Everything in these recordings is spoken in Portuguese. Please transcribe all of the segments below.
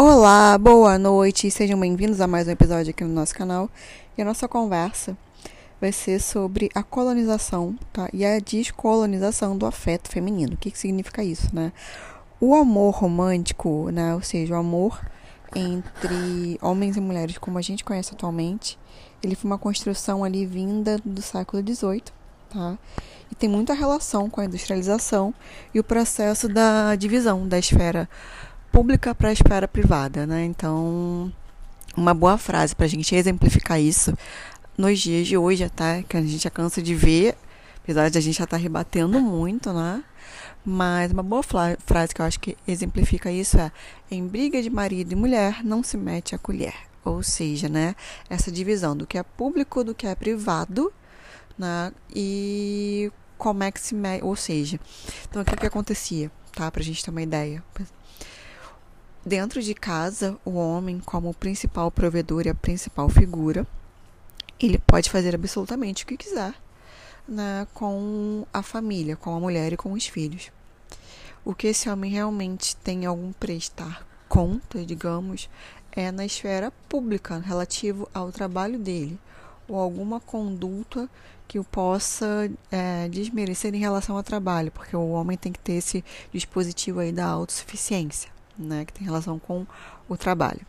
Olá, boa noite, sejam bem-vindos a mais um episódio aqui no nosso canal. E a nossa conversa vai ser sobre a colonização tá? e a descolonização do afeto feminino. O que, que significa isso, né? O amor romântico, né? ou seja, o amor entre homens e mulheres como a gente conhece atualmente, ele foi uma construção ali vinda do século XVIII, tá? E tem muita relação com a industrialização e o processo da divisão da esfera pública para a esfera privada, né? Então, uma boa frase para a gente exemplificar isso nos dias de hoje, até que a gente já cansa de ver, apesar de a gente já estar tá rebatendo muito, né? Mas uma boa frase que eu acho que exemplifica isso é: em briga de marido e mulher não se mete a colher. Ou seja, né, essa divisão do que é público do que é privado, né? E como é que se mete, ou seja, então o que que acontecia, tá? Pra gente ter uma ideia. Dentro de casa, o homem, como principal provedor e a principal figura, ele pode fazer absolutamente o que quiser né, com a família, com a mulher e com os filhos. O que esse homem realmente tem algum prestar conta, digamos, é na esfera pública, relativo ao trabalho dele, ou alguma conduta que o possa é, desmerecer em relação ao trabalho, porque o homem tem que ter esse dispositivo aí da autossuficiência né, que tem relação com o trabalho.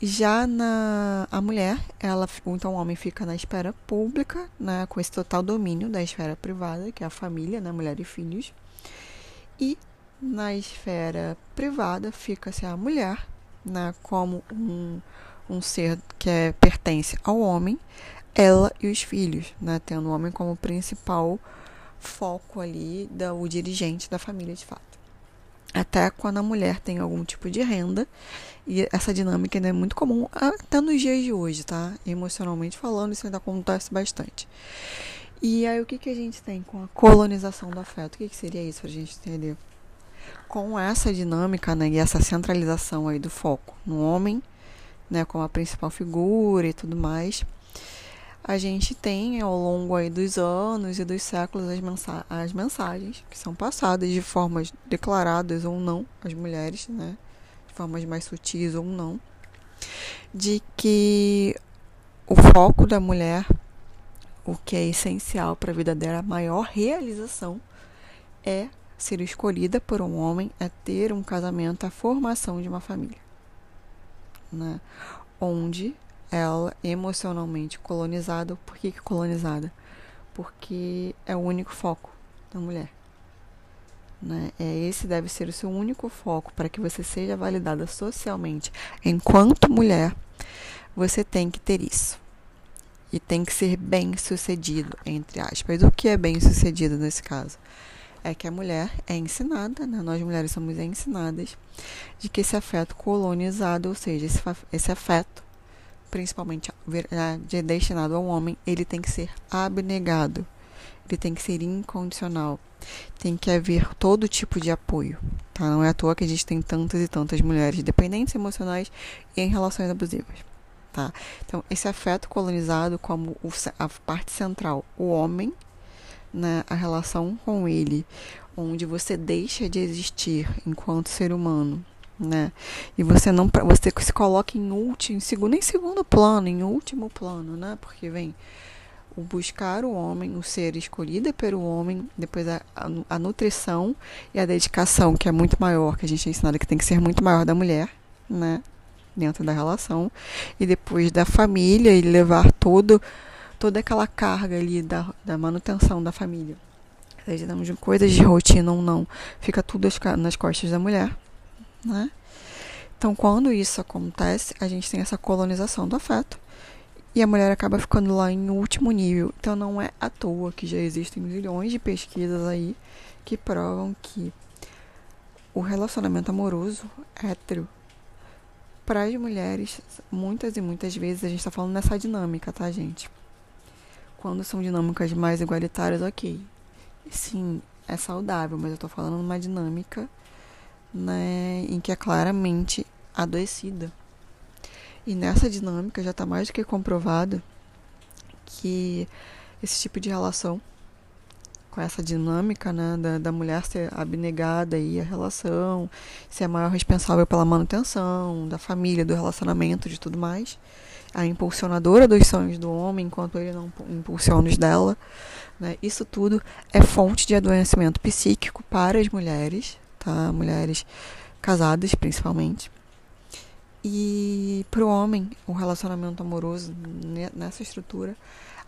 Já na a mulher, ela então o homem fica na esfera pública, né, com esse total domínio da esfera privada, que é a família, né, mulher e filhos. E na esfera privada fica-se a mulher, né, como um, um ser que é, pertence ao homem, ela e os filhos, né, tendo o homem como principal foco ali da o dirigente da família de fato até quando a mulher tem algum tipo de renda. E essa dinâmica ainda é muito comum até nos dias de hoje, tá? Emocionalmente falando, isso ainda acontece bastante. E aí, o que, que a gente tem com a colonização do afeto? O que, que seria isso para a gente entender? Com essa dinâmica né, e essa centralização aí do foco no homem, né, como a principal figura e tudo mais, a gente tem ao longo aí dos anos e dos séculos as, mensa as mensagens que são passadas de formas declaradas ou não às mulheres, né? De formas mais sutis ou não, de que o foco da mulher, o que é essencial para a vida dela, a maior realização é ser escolhida por um homem, é ter um casamento, a formação de uma família, né? Onde ela emocionalmente colonizada. Por que, que colonizada? Porque é o único foco da mulher. Né? É esse deve ser o seu único foco para que você seja validada socialmente. Enquanto mulher, você tem que ter isso. E tem que ser bem sucedido, entre aspas. O que é bem sucedido nesse caso? É que a mulher é ensinada, né? nós mulheres somos ensinadas, de que esse afeto colonizado, ou seja, esse, esse afeto principalmente destinado ao homem, ele tem que ser abnegado, ele tem que ser incondicional, tem que haver todo tipo de apoio. Tá? Não é à toa que a gente tem tantas e tantas mulheres dependentes emocionais e em relações abusivas. Tá? Então, esse afeto colonizado como a parte central, o homem, né, a relação com ele, onde você deixa de existir enquanto ser humano né? E você não você se coloca em último, em segundo, em segundo plano, em último plano, né? Porque vem o buscar o homem, o ser escolhido pelo homem, depois a, a, a, nutrição e a dedicação, que é muito maior, que a gente é ensinado que tem que ser muito maior da mulher, né? Dentro da relação, e depois da família e levar todo, toda aquela carga ali da, da manutenção da família. Seja de coisas de rotina ou não, fica tudo nas costas da mulher né? Então, quando isso acontece, a gente tem essa colonização do afeto e a mulher acaba ficando lá em último nível. Então, não é à toa que já existem milhões de pesquisas aí que provam que o relacionamento amoroso hétero para as mulheres, muitas e muitas vezes a gente está falando nessa dinâmica, tá, gente? Quando são dinâmicas mais igualitárias, ok. Sim, é saudável, mas eu estou falando numa dinâmica né, em que é claramente adoecida. E nessa dinâmica já está mais do que comprovado que esse tipo de relação com essa dinâmica né, da, da mulher ser abnegada e a relação, ser a maior responsável pela manutenção da família, do relacionamento, de tudo mais. A impulsionadora dos sonhos do homem, enquanto ele não impulsiona os dela. Né? Isso tudo é fonte de adoecimento psíquico para as mulheres, tá? Mulheres casadas, principalmente. E para o homem, o relacionamento amoroso nessa estrutura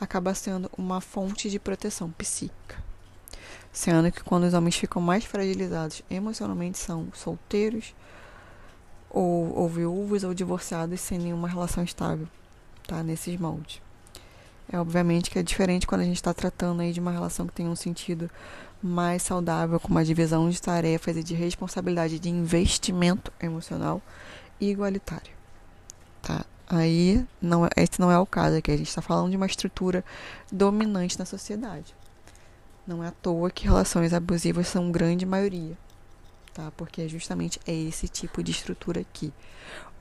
acaba sendo uma fonte de proteção psíquica. Sendo que quando os homens ficam mais fragilizados emocionalmente são solteiros, ou, ou viúvos, ou divorciados sem nenhuma relação estável, tá? Nesses moldes. É obviamente que é diferente quando a gente está tratando aí de uma relação que tem um sentido mais saudável, com uma divisão de tarefas e de responsabilidade de investimento emocional igualitário. Tá? Aí não, é, esse não é o caso aqui. A gente está falando de uma estrutura dominante na sociedade. Não é à toa que relações abusivas são grande maioria. Tá? Porque justamente é esse tipo de estrutura aqui,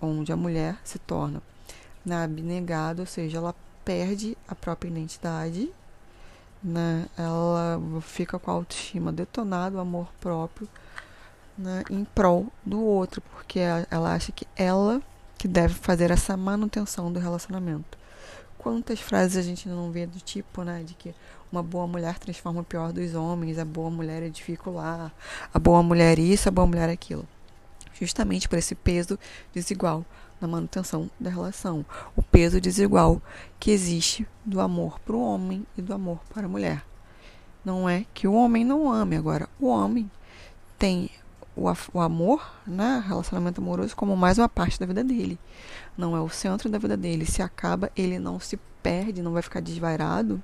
onde a mulher se torna na abnegada, ou seja, ela perde a própria identidade, né? ela fica com a autoestima detonada, o amor próprio né, em prol do outro, porque ela acha que ela que deve fazer essa manutenção do relacionamento. Quantas frases a gente não vê do tipo, né, de que uma boa mulher transforma o pior dos homens, a boa mulher edifica o lar, a boa mulher isso, a boa mulher aquilo. Justamente por esse peso desigual na manutenção da relação, o peso desigual que existe do amor para o homem e do amor para a mulher. Não é que o homem não ame, agora o homem tem o, o amor, né, relacionamento amoroso, como mais uma parte da vida dele. Não é o centro da vida dele. Se acaba, ele não se perde, não vai ficar desvairado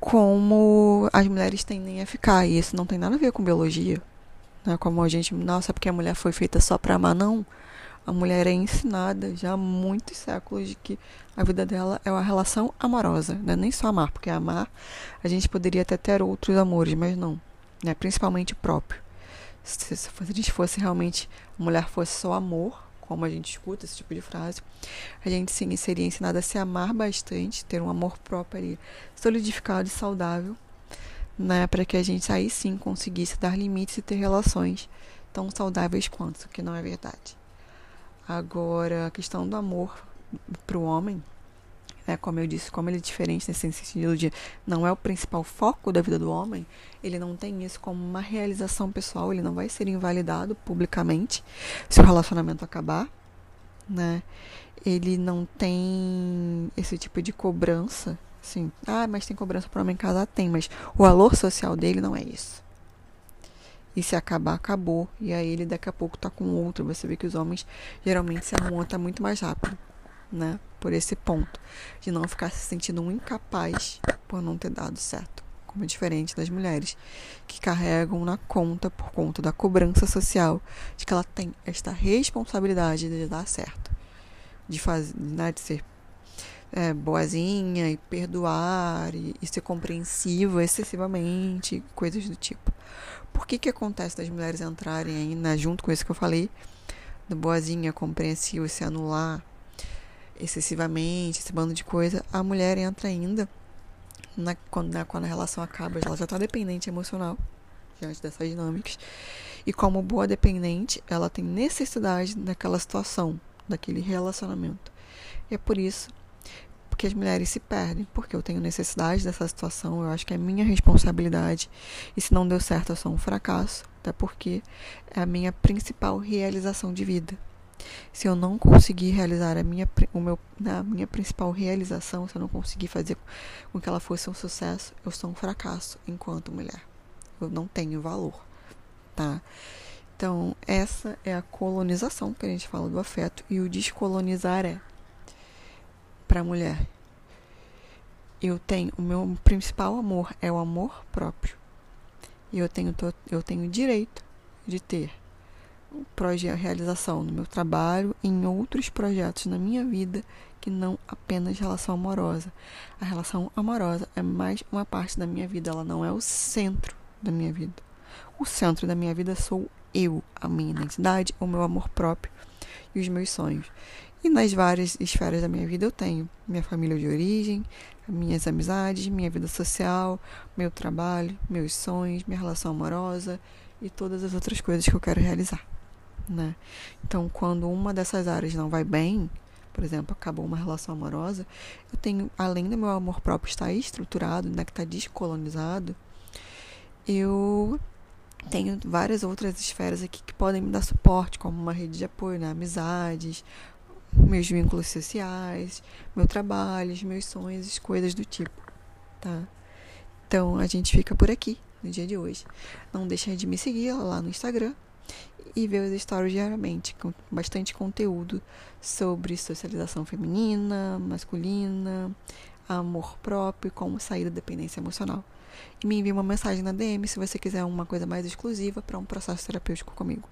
como as mulheres tendem a ficar. E isso não tem nada a ver com biologia. Né? Como a gente, nossa, porque a mulher foi feita só para amar, não. A mulher é ensinada já há muitos séculos de que a vida dela é uma relação amorosa, não é nem só amar, porque amar a gente poderia até ter outros amores, mas não, né? principalmente próprio se, se a gente fosse realmente, a mulher fosse só amor, como a gente escuta esse tipo de frase, a gente sim seria ensinada a se amar bastante, ter um amor próprio ali, solidificado e saudável, né, para que a gente aí sim conseguisse dar limites e ter relações tão saudáveis quanto, o que não é verdade. Agora, a questão do amor para o homem, né, como eu disse, como ele é diferente nesse sentido de não é o principal foco da vida do homem, ele não tem isso como uma realização pessoal, ele não vai ser invalidado publicamente se o relacionamento acabar, né? Ele não tem esse tipo de cobrança, assim, ah, mas tem cobrança para homem casar? Tem, mas o valor social dele não é isso. E se acabar, acabou. E aí ele daqui a pouco tá com outro. Você vê que os homens geralmente se tá muito mais rápido né? Por esse ponto, de não ficar se sentindo um incapaz por não ter dado certo. Como é diferente das mulheres que carregam na conta, por conta da cobrança social, de que ela tem esta responsabilidade de dar certo, de, fazer, né, de ser é, boazinha e perdoar e, e ser compreensiva excessivamente, coisas do tipo. Por que que acontece das mulheres entrarem aí, né, junto com isso que eu falei, do boazinha, compreensiva, se anular, excessivamente, esse bando de coisa, a mulher entra ainda na, quando, na, quando a relação acaba, ela já está dependente emocional diante dessas dinâmicas. E como boa dependente, ela tem necessidade daquela situação, daquele relacionamento. E é por isso que as mulheres se perdem, porque eu tenho necessidade dessa situação, eu acho que é minha responsabilidade. E se não deu certo, eu sou um fracasso, até porque é a minha principal realização de vida. Se eu não conseguir realizar a minha, o meu, a minha principal realização, se eu não conseguir fazer com que ela fosse um sucesso, eu sou um fracasso enquanto mulher. Eu não tenho valor, tá? Então, essa é a colonização que a gente fala do afeto e o descolonizar é para a mulher. Eu tenho o meu principal amor é o amor próprio. E eu tenho eu tenho direito de ter projeto, realização no meu trabalho, em outros projetos na minha vida que não apenas relação amorosa. A relação amorosa é mais uma parte da minha vida, ela não é o centro da minha vida. O centro da minha vida sou eu, a minha identidade, o meu amor próprio e os meus sonhos. E nas várias esferas da minha vida eu tenho minha família de origem, minhas amizades, minha vida social, meu trabalho, meus sonhos, minha relação amorosa e todas as outras coisas que eu quero realizar, né? Então, quando uma dessas áreas não vai bem, por exemplo, acabou uma relação amorosa, eu tenho, além do meu amor próprio estar estruturado, né, que está descolonizado, eu tenho várias outras esferas aqui que podem me dar suporte, como uma rede de apoio, né, amizades, meus vínculos sociais, meu trabalho, meus sonhos, as coisas do tipo, tá? Então a gente fica por aqui no dia de hoje. Não deixem de me seguir lá no Instagram e ver os stories diariamente, com bastante conteúdo sobre socialização feminina, masculina, amor próprio como sair da dependência emocional. E me envie uma mensagem na DM se você quiser uma coisa mais exclusiva para um processo terapêutico comigo.